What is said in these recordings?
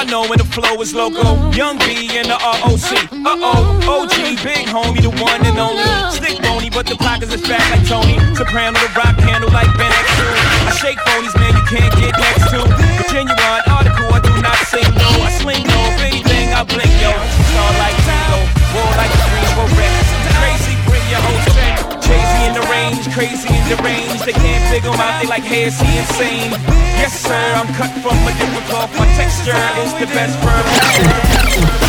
Y'all know when the flow is loco. Young B in the ROC. Uh oh, OG, big homie, the one and only. Stick bony, but the pockets is fat like Tony. Soprano, the rock candle like Ben X2. I shake phonies, man, you can't get next to. Genuine article, I do not sing no. I sling no, if anything, I blink yo. Star like Tango, war like a dream, wreck. Crazy, bring your whole strength. Crazy in the range, crazy in the range. They can't figure my, out, they like, hey, is he insane? Yes, sir, I'm cut from a different cloth. My texture is the best bird.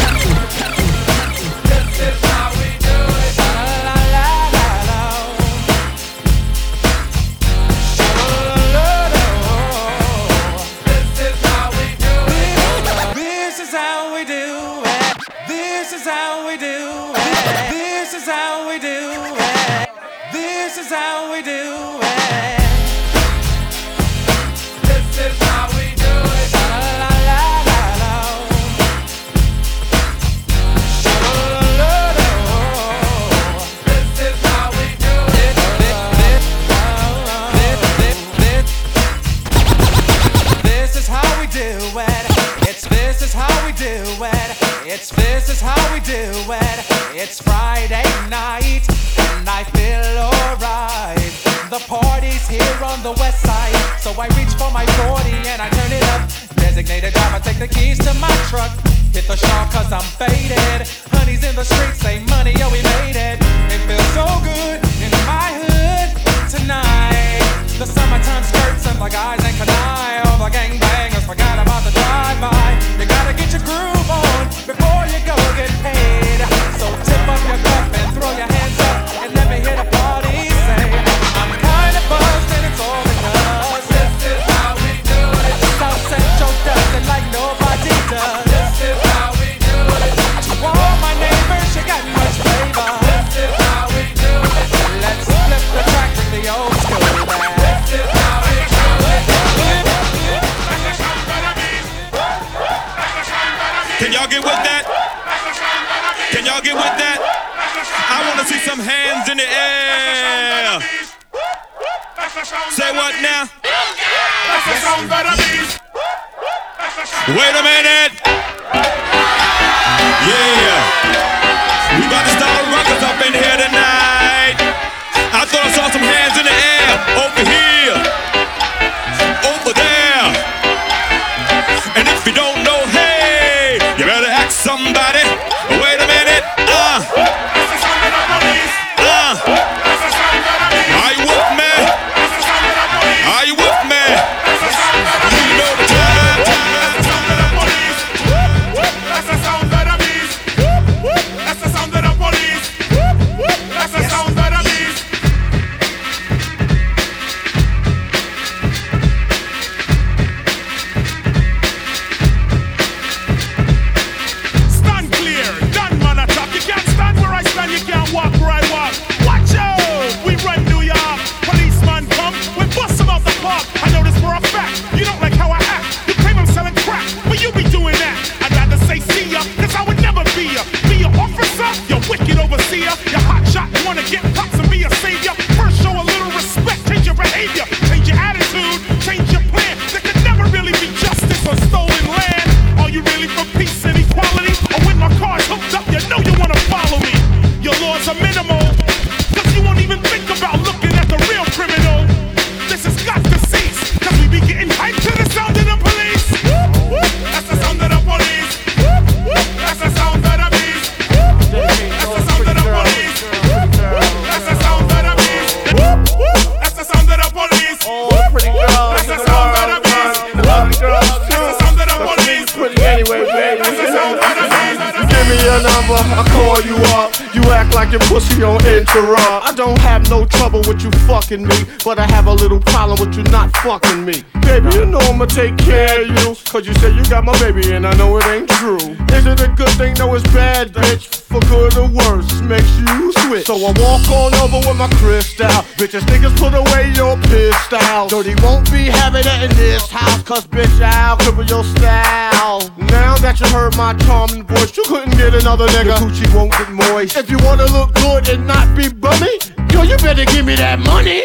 Like your pussy on interrupt. I don't have no trouble with you fucking me, but I have a little problem with you not fucking me. Baby, you know I'ma take care of you. Cause you say you got my baby and I know it ain't true. Is it a good thing? No, it's bad, bitch. For good or worse, makes you switch. So I walk on over with my crystal. Bitches, niggas put away your pistol. Dirty won't be having it in this house. Cause bitch, I'll cripple your style. Now that you heard my charming voice, you couldn't get another nigga. Your coochie won't get moist. If you wanna look good and not be bummy, yo, you better give me that money.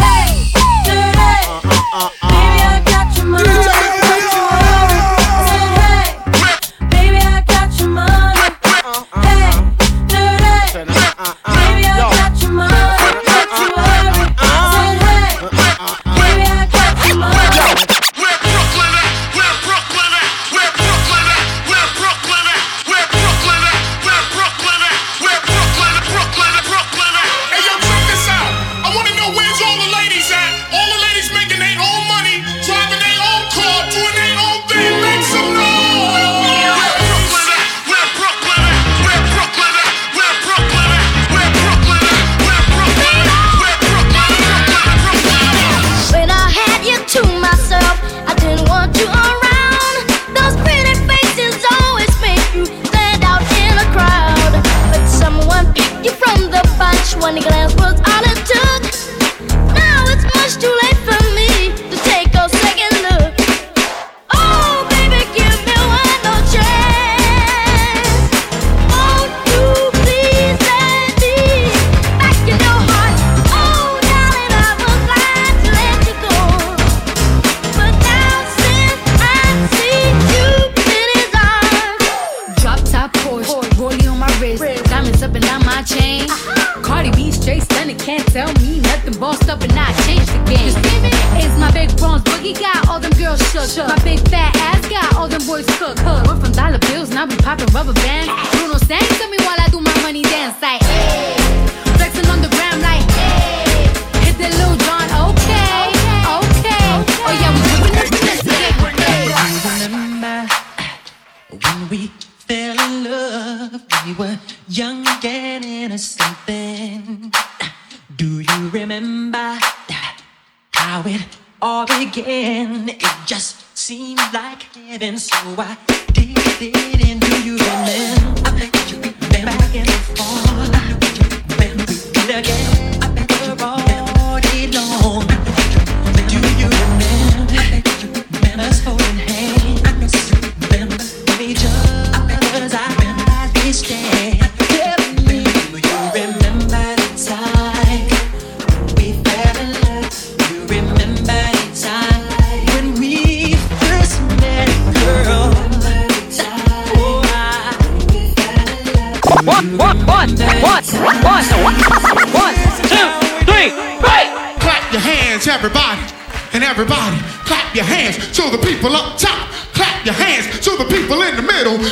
Hey, dirty. Baby, I seemed so I did it. And do you remember? Remember again?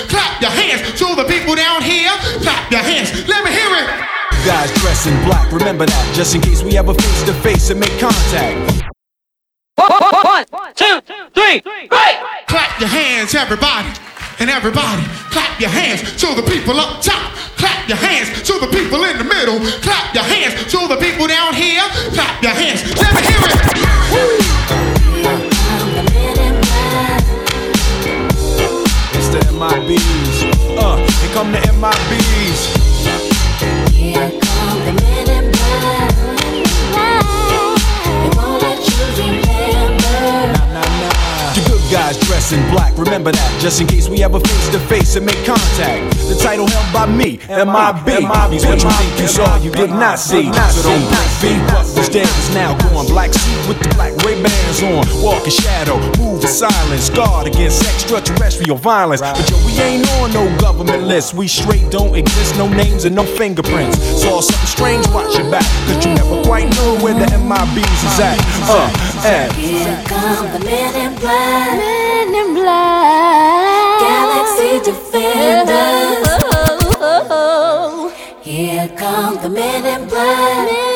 Clap your hands to the people down here. Clap your hands. Let me hear it. Guys dressed in black, remember that, just in case we ever face to face and make contact. One, two, three, break! Clap your hands, everybody, and everybody. Clap your hands to the people up top. Clap your hands to the people in the middle. Clap your hands to the people down here. Clap your hands. Let me hear it. It's the MIBs. Uh, here come the MIBs. here come the men in black. They won't let you remember. Nah, nah. The good guys dressed in black, remember that, just in case we ever face to face and make contact. The title held by me, MIB. Means what you think you saw, you did not see. So don't break feet, but who's now gone. Black suit with the black Ray Bans on. Walk in shadow, move in silence. Guard against extraterrestrial violence. But yo, we ain't on no government list. We straight don't exist, no names and no fingerprints. Saw something strange, watch your back. Cause you never quite know where the MIBs is at. Uh, and. Here come the men in black. Men in black. Galaxy defenders. Here come the. Men in black.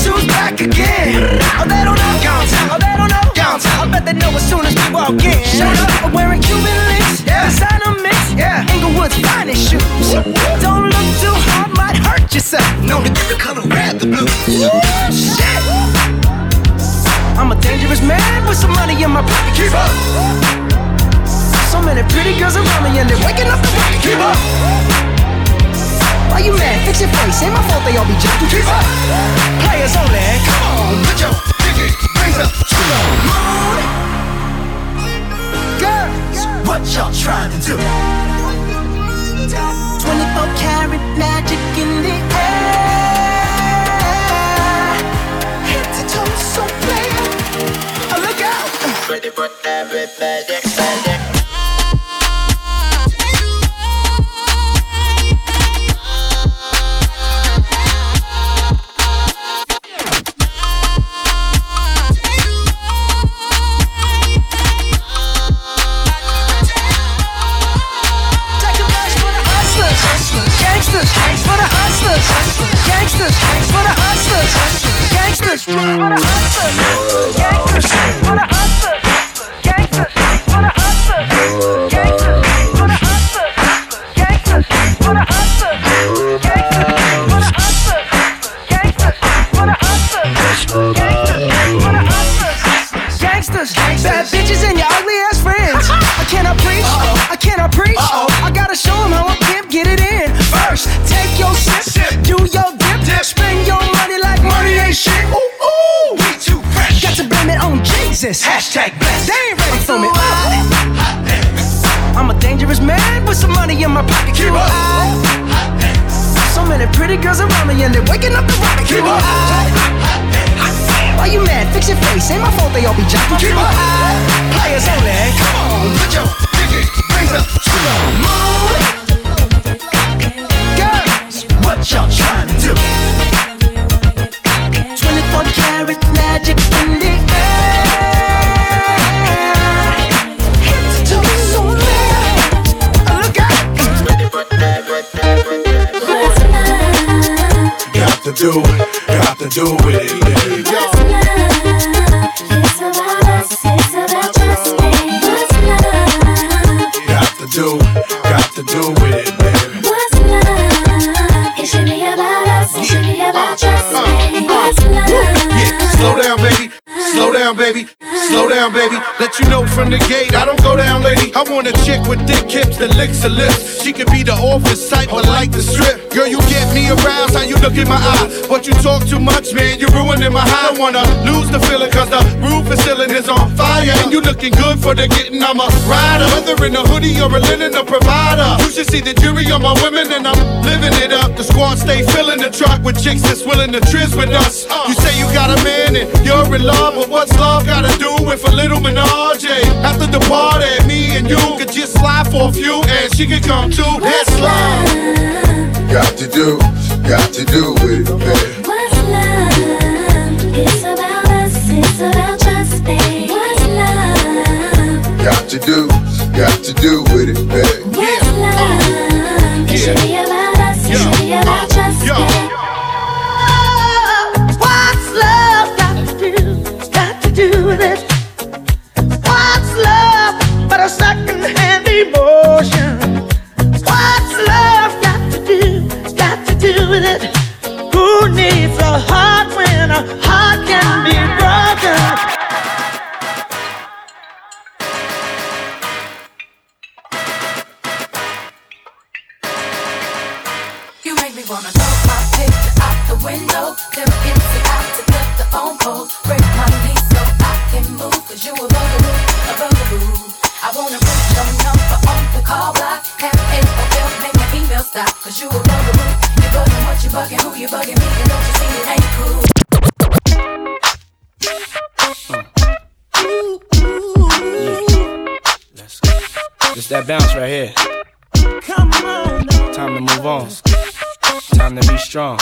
Who's back again? Oh, they don't know. Downtown. Oh, they don't know. Downtown. I bet they know as soon as we walk in. Showed up, I'm wearing Cuban links. Yeah. Designer mix. Yeah. Inglewood's finest shoes. Don't look too hard, might hurt yourself. Known to get the color red, the blue. Shit. I'm a dangerous man with some money in my pocket. Keep up. So many pretty girls around me and they're waking up the rocket. Keep up. Why you mad? Fix your face. Ain't my fault they all be jacking. Keep up. Players only. Come on, put your pinky rings up to the moon. Girls, what y'all trying to do? 24 karat magic in the air. Head to toe, so clear. Oh, look out! Ready for everybody, everybody. Gangsters, hustlers, gangsters, the hustlers, gangsters, for the hustlers, gangsters, for the hustlers, bad bitches and your Jesus. Hashtag blessed. They ain't ready for me. I'm a dangerous man with some money in my pocket. Keep up. So many pretty girls around me and they're waking up the rocket. Keep up. Why you mad? Fix your face. Ain't my fault they all be jacking. Keep up. Players only. Come on, put your pinky rings up to the moon. Girls, what y'all trying to do? Do, got to do it, baby. It's about us, it's about me. What's love? Got to do, got to do it, baby. What's love? It should be about us, it should be about. What's love? Yeah, slow down, baby. Slow down, baby. Slow down, baby. Let you know from the gate, I don't go down, lady. I want a chick with thick hips that licks her lips. She could be the office type, but like the strip. Girl, you get me aroused, how you look in my eye. But you talk too much, man, you're ruining my high. I wanna lose the feeling, cause the roof is ceiling is on fire. And you looking good for the getting, I'm a rider. Whether in a hoodie or a linen, a provider. You should see the jury on my women, and I'm living it up. The squad stay filling the truck with chicks that's willing to trizz with us. You say you got a man and you're in love, but what's love gotta do with a little menage? After the party, me and you could just slide for a few, and she could come too. That's love. Got to do, got to do with it, baby. What's love? It's about us, it's about just me. What's love? Got to do, got to do with it, baby. What's love? It should be about us, Baby, I just can't. What's love got to do? Got to do with it? What's love but a second-hand the. Break my knees so I can move. Cause you a bugaboo, a bugaboo. I wanna put your number on the call block. Have AOL, make my email stop. Cause you a bugaboo. You bugging what you bugging, who you bugging me. And don't you see it ain't cool. Just that bounce right here. Time to move on. Time to be strong.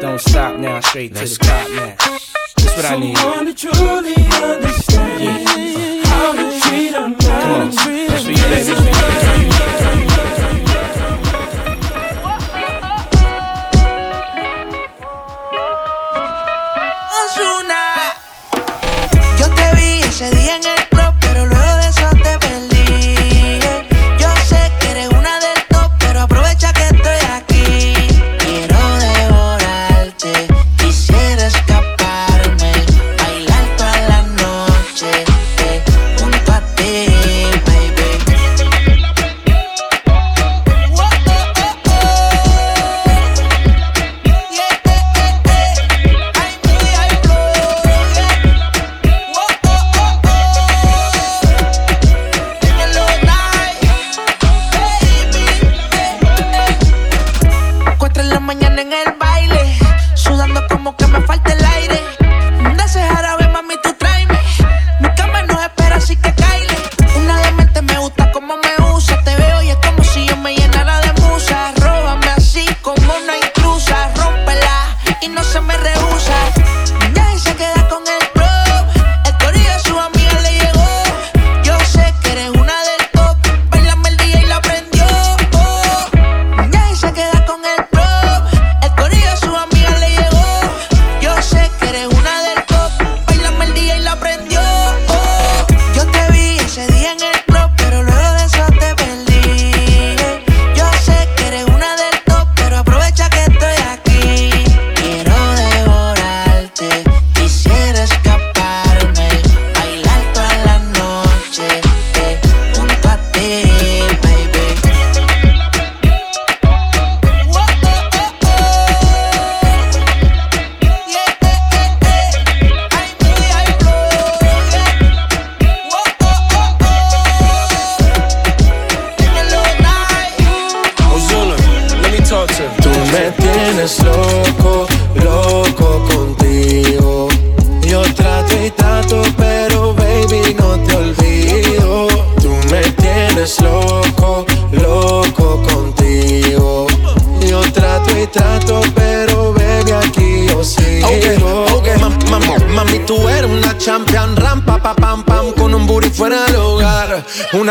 Don't stop now, straight to the top now. That's what I need. Someone to truly understand how to treat a man. Come on. That's for you, baby. That's for you.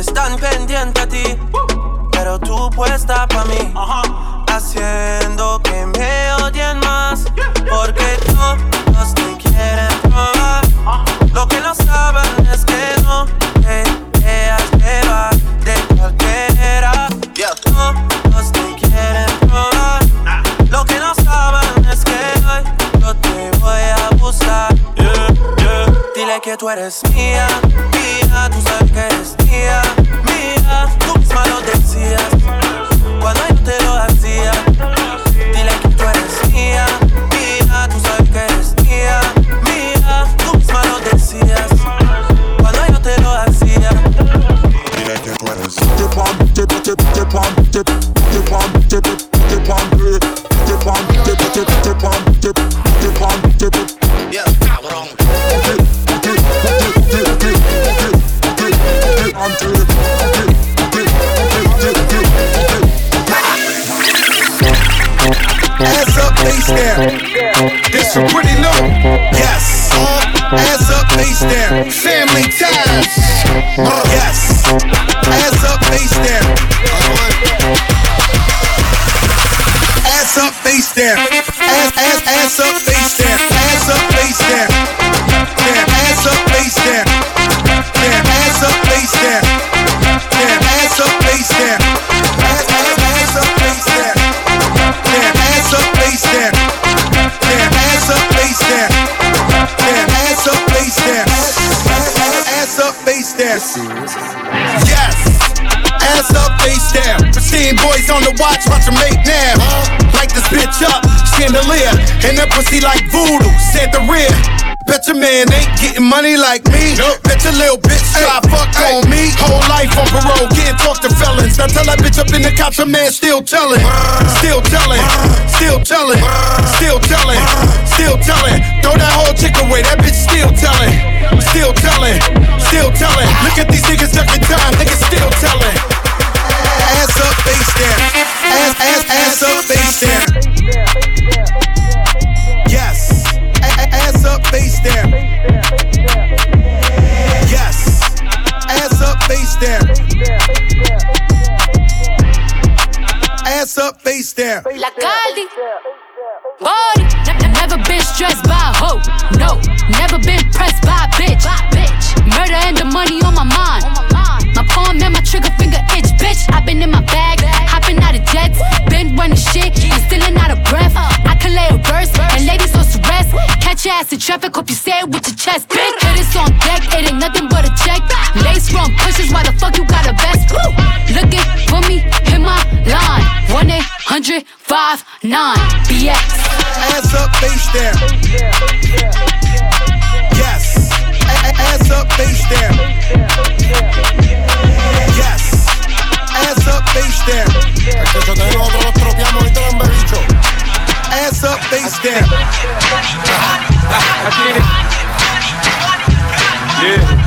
Están pendientes a ti, pero tú puesta pa' mí. Haciendo que me odien más, porque todos tú eres mía, mía, tú sabes que eres mía, mía, pussy like voodoo, Santa rear. Bet your man ain't getting money like me. Bet your little bitch try fuck on me. Whole life on parole, can't talk to felons. Now tell that bitch up in the cops, a man still telling. Still telling, still telling, still telling, still telling. Throw that whole chick away, that bitch still telling. Still telling, still telling. Look at these niggas ducking time, niggas still telling. Ass up, face down. Ass, ass, ass up, face down. Face down. Yes. Ass up, face down. Ass up, face down. La Caldi. Body. Never been stressed by a rest. Catch your ass in traffic, hope you say it with your chest. Big hitters on deck, it ain't nothing but a check. Lace from pushes, why the fuck you got a vest? Woo! Looking for me, hit my line. 1 800 59 BX. Ass up, face down. Yes. A- a- ass up, face down. Yes. Ass up, face down. Up, down. I it. Yeah.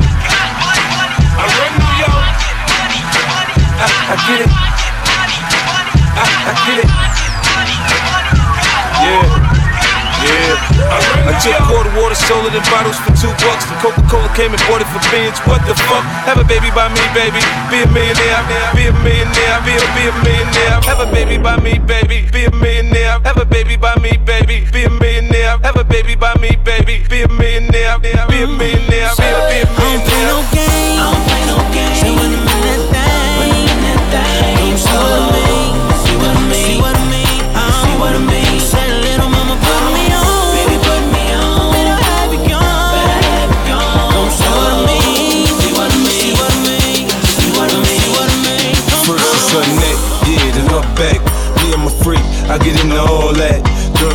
I took quarter water, sold it in bottles for two bucks. The Coca-Cola came and bought it for bins. What the fuck? Have a baby by me, baby. Be a millionaire. Be a millionaire. Be a, be a millionaire. Have a baby by me, baby. Be a millionaire. Have a baby by me, baby. Be a millionaire. Have a baby by me, baby. Be a millionaire. Be a millionaire. Be a, be a millionaire. First I get into all that.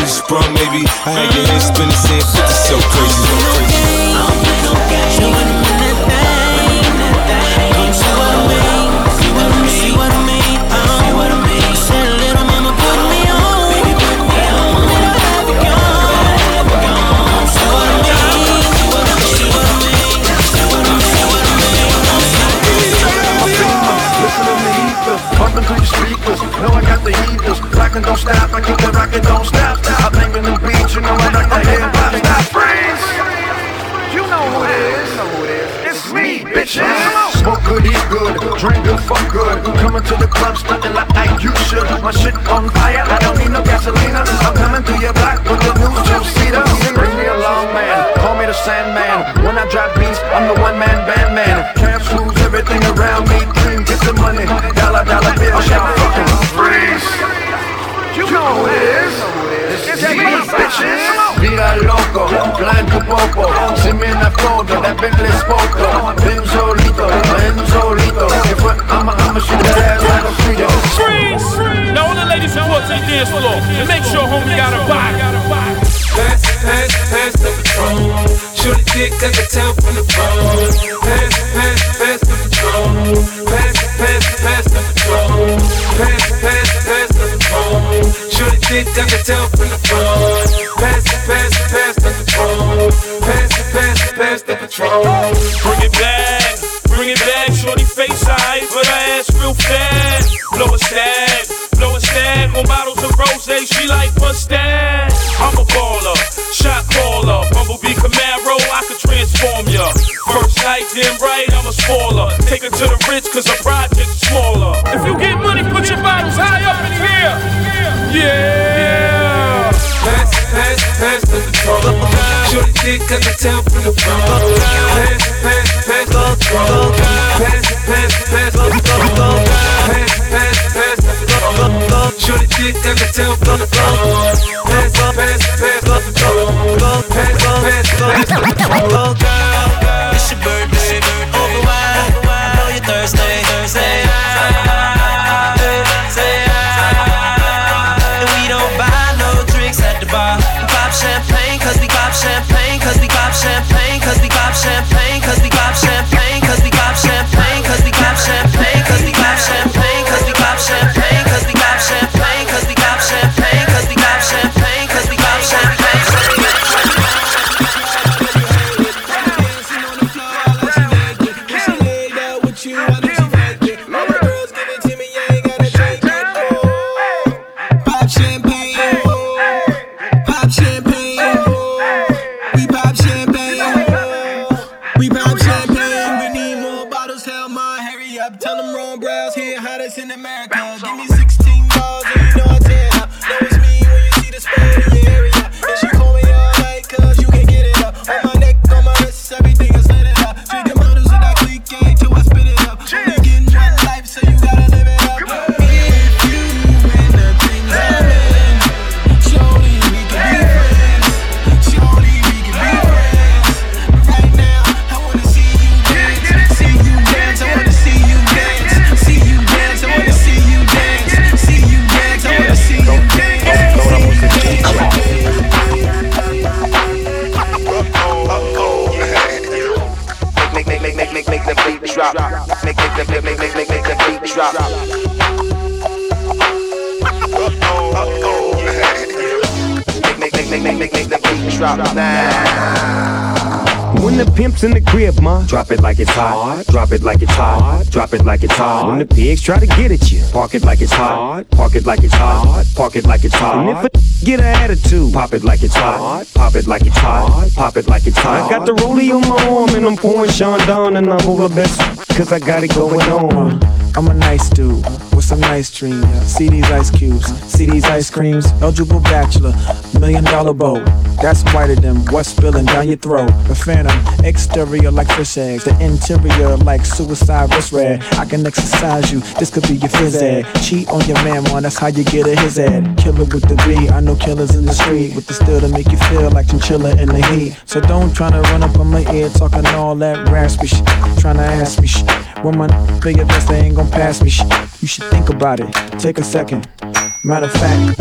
you sprung, maybe. I had your head spinning, saying 50 so crazy, so crazy. Bumping When in the crib, ma, drop it like it's hot. Drop it like it's hot. Drop it like it's hot. When the pigs try to get at you, park it like it's hot. Park it like it's hot. Park it like it's hot. And if a get an attitude, pop it like it's hot. Pop it like it's hot. Pop it like it's hot. I got the rollie on my arm and I'm pouring Sean down and I'm over best cause I got it going on. I'm a nice dude with some nice dreams. See these ice cubes, see these ice creams. Eligible bachelor, million dollar boat. That's whiter than what's spilling down your throat. The phantom, exterior like fish eggs, the interior like suicide wrist red. I can exercise you, this could be your phys ed. Cheat on your man, one, that's how you get a his ed. Killer with the B, I know killers in the street with the still to make you feel like chinchilla in the heat. So don't try to run up on my ear talking all that raspy shit. Trying to ask me shit. When my your best, they ain't gon' pass me shit. You should think about it, take a second. Matter of fact,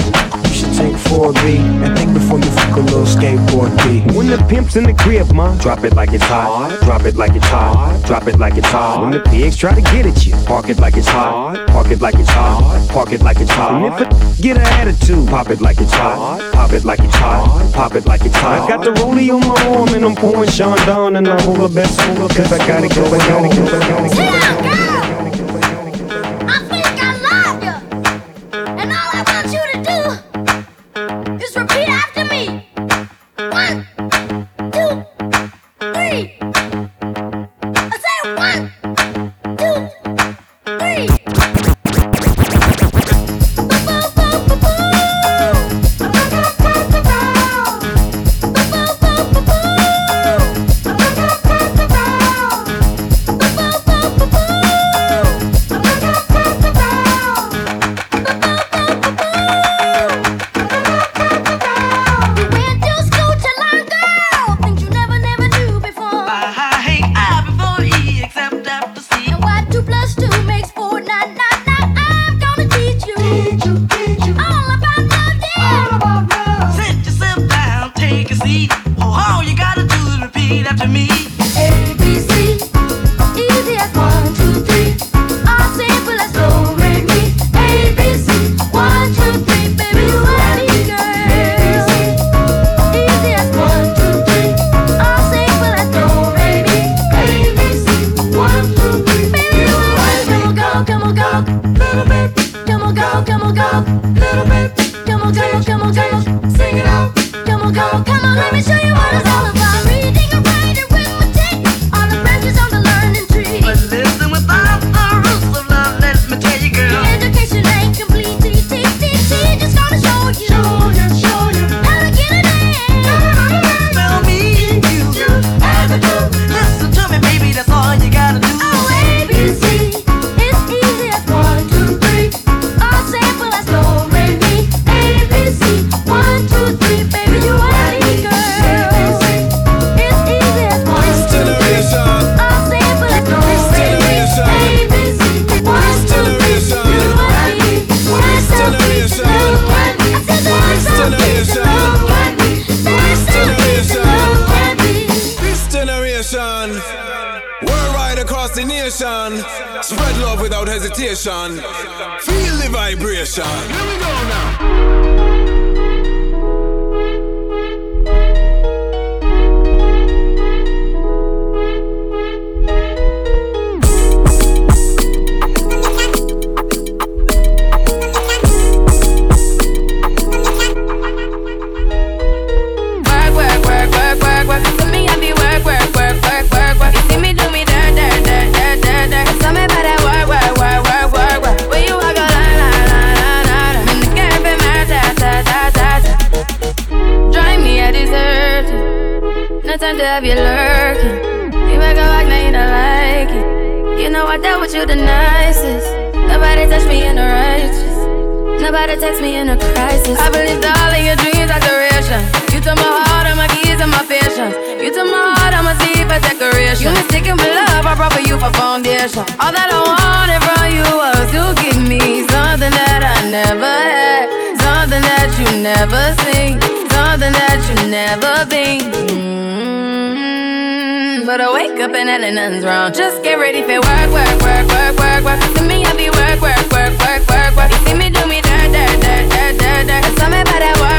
you should take 4B and think before you fuck a little skateboard B. When the pimp's in the crib, ma, drop it like it's hot. Drop it like it's hot. Drop it like it's hot. When the pigs try to get at you, park it like it's hot. Park it like it's hot. Park it like it's hot. And if a get an attitude, pop it like it's hot. Pop it like it's hot. Pop it like it's hot. I got the rollie on my arm and I'm pouring Sean down and I'm over best cause I gotta it going on. I think across the. Spread love without hesitation. Feel the vibration. Here we go now. turned up, you lurking. You make a rock, now you don't like it. You know I dealt with you the nicest. Nobody touched me in the righteous. Nobody text me in a crisis. I believed all of your dreams are duration. You took my heart, all my keys, and my patience. You took my heart, all my teeth, for decoration. You mistaken with love, I brought for you for foundation. All that I wanted from you was to give me something that I never had. Something that you never seen, something that you never been. Mm-hmm. But I wake up and I know nothing's wrong. Just get ready for work, work, work, work, work, work. See me, I be work, work, work, work, work, work. You see me do me da da da da da da. Tell me about that work.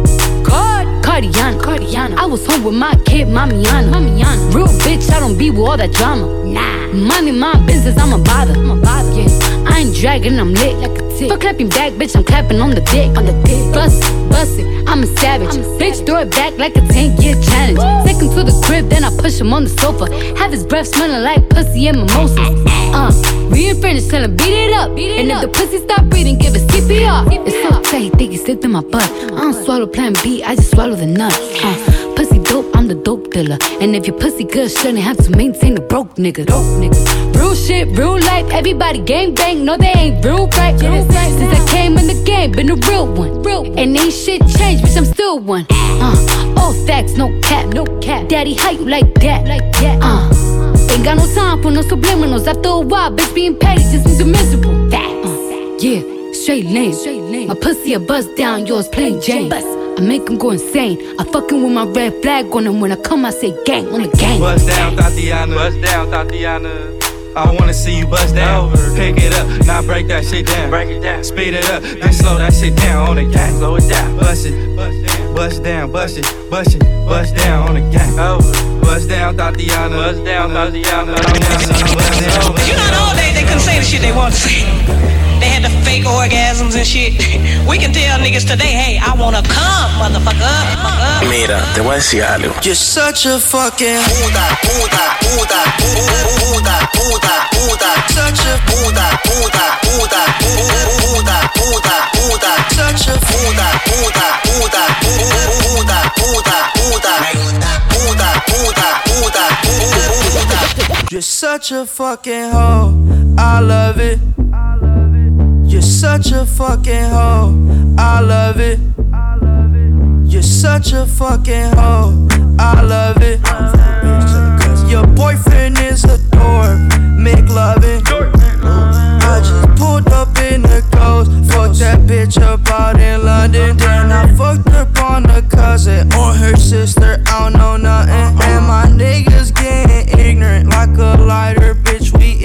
Cardiana, Cardiana. I was home with my kid, Mamiana. Mamiana. Real bitch, I don't be with all that drama. Nah. Money, my business, I'm a bother. I'm a bother. Yeah. I ain't dragging, I'm lit like a. For clapping back, bitch, I'm clapping on the dick. On the dick. Bust it, bust it, I'm a savage. I'm a savage. Bitch, throw it back like a 10 year challenge. Woo. Take him to the crib, then I push him on the sofa. Have his breath smelling like pussy and mimosas. Uh, we ain't finished, tell him beat it up. Beat it and up. if the pussy stop breathing, give it CPR. CPR. It's so tight, he think he slipped in my butt. I don't swallow plan B, I just swallow the nut. Uh, pussy dope, I'm the dope dealer. And if your pussy good, shouldn't have to maintain a broke nigga. Dope nigga. Real shit, real life, everybody gang bang, no they ain't real right. Real right Since I came in the game, been a real one. Real. And ain't shit changed, bitch, I'm still one. Uh, all facts, no cap, no cap. Daddy, how you like that? Like that. Uh, ain't got no time for no subliminals. After a while, bitch, being petty just means you're miserable. Facts. Uh, yeah. straight lane. Straight lane. My pussy a bust down, yours plain Jane. I make him go insane. I fucking with my red flag on him. When I come, I say gang on the gang. Bust down, Tatiana. Bust down, Tatiana. I wanna see you bust down. Pick it up, now break that shit down. Break it down. Speed it up, then slow that shit down on the gang. Slow it down. Bust it, bust down, bust it, bust it, bust down on the gang. Bust down, Tatiana. Bust down, Tatiana. I wanna see you bust down. You know, all day they couldn't say the shit they wanted to say had the fake orgasms and shit. We can tell niggas today, hey, I wanna come, motherfucker. Mira, te voy a decir algo. You're such a fucking puta, puta, puta, puta, puta, puta. Such a puta, puta, puta, puta, puta, puta. Such a puta, puta, puta, puta, puta, puta. Puta, puta, puta, puta. You're such a fucking hoe. I love it. I love it. You're such a fucking hoe. I love it. You're such a fucking hoe. I love it. Your boyfriend is a dork. Make loving. I just pulled up in the ghost. Fucked that bitch up out in London. Then I fucked up on a cousin or her sister. I don't know nothing. And my niggas getting ignorant like a lighter, bitch. We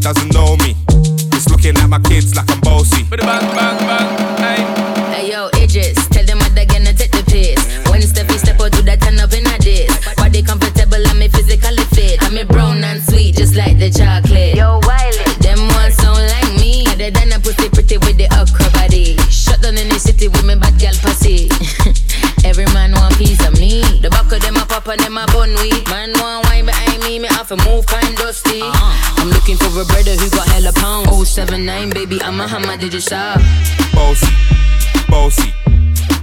doesn't know me. You stop? Bossy, bossy.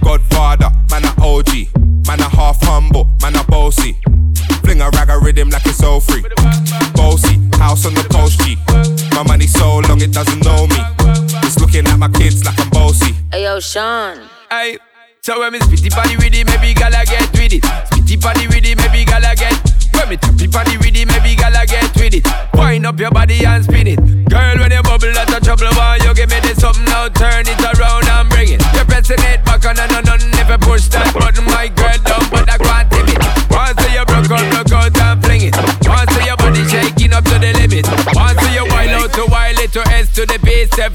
Godfather, man a OG. Man a half humble, man a bossy. Fling a rag a rhythm like it's all free. Bossy, house on the coast, G. My money so long it doesn't know me. It's looking at my kids like I'm bossy. Hey yo, Sean. Hey, so when me spitty body with it, maybe gala get with it. Spitty body with it, maybe gala get. When me tappy body with it, maybe gala get with it. Wind up your body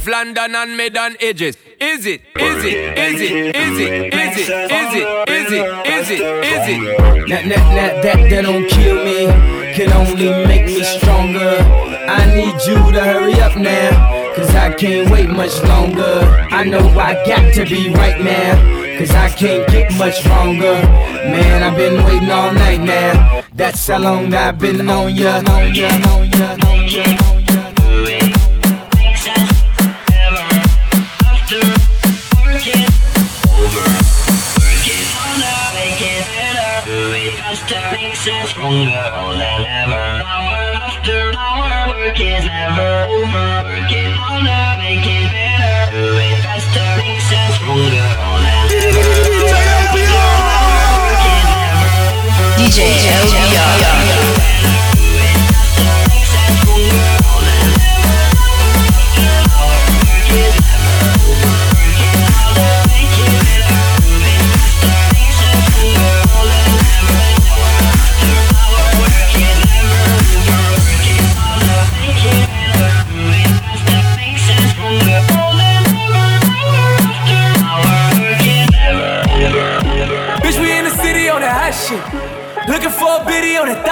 the London and mid on edges. Is it? Is it? Is it? Is it? Is it? Is it? Is it? Is it? Is it? That, that, that, that, that don't kill me, can only make me stronger. I need you to hurry up now, cause I can't wait much longer. I know I got to be right now, cause I can't get much stronger. Man, I've been waiting all night now. That's how long I've been on ya, on ya, on ya, on ya, Stronger than ever. Hour after hour, work is never over. Working harder, make it better. Do it faster, makes us stronger than ever. DJ LBR.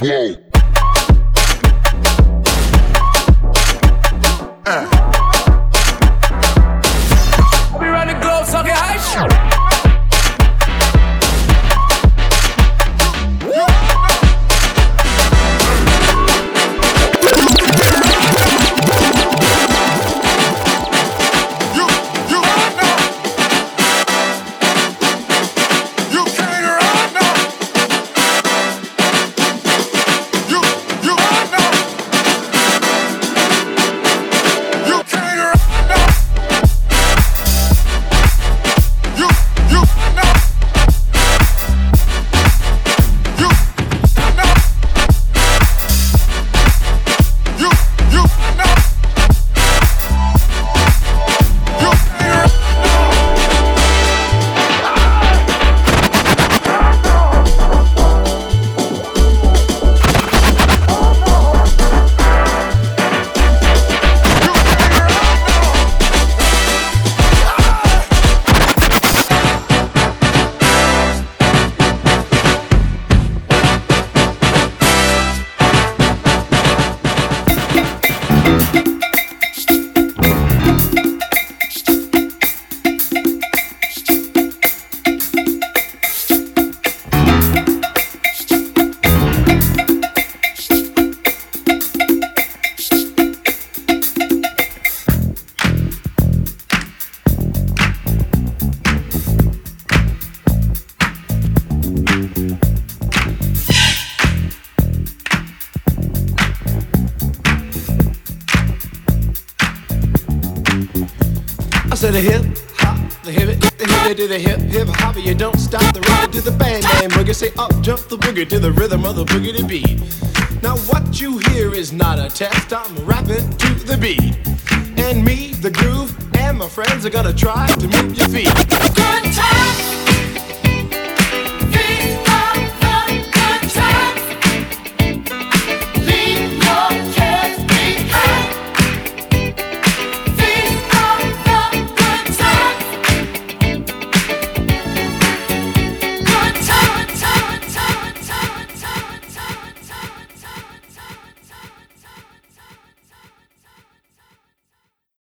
Whoa. Say up jump the boogie to the rhythm of the boogie beat. Now what you hear is not a test. I'm rapping to the beat, and me, the groove, and my friends are gonna try to move your feet.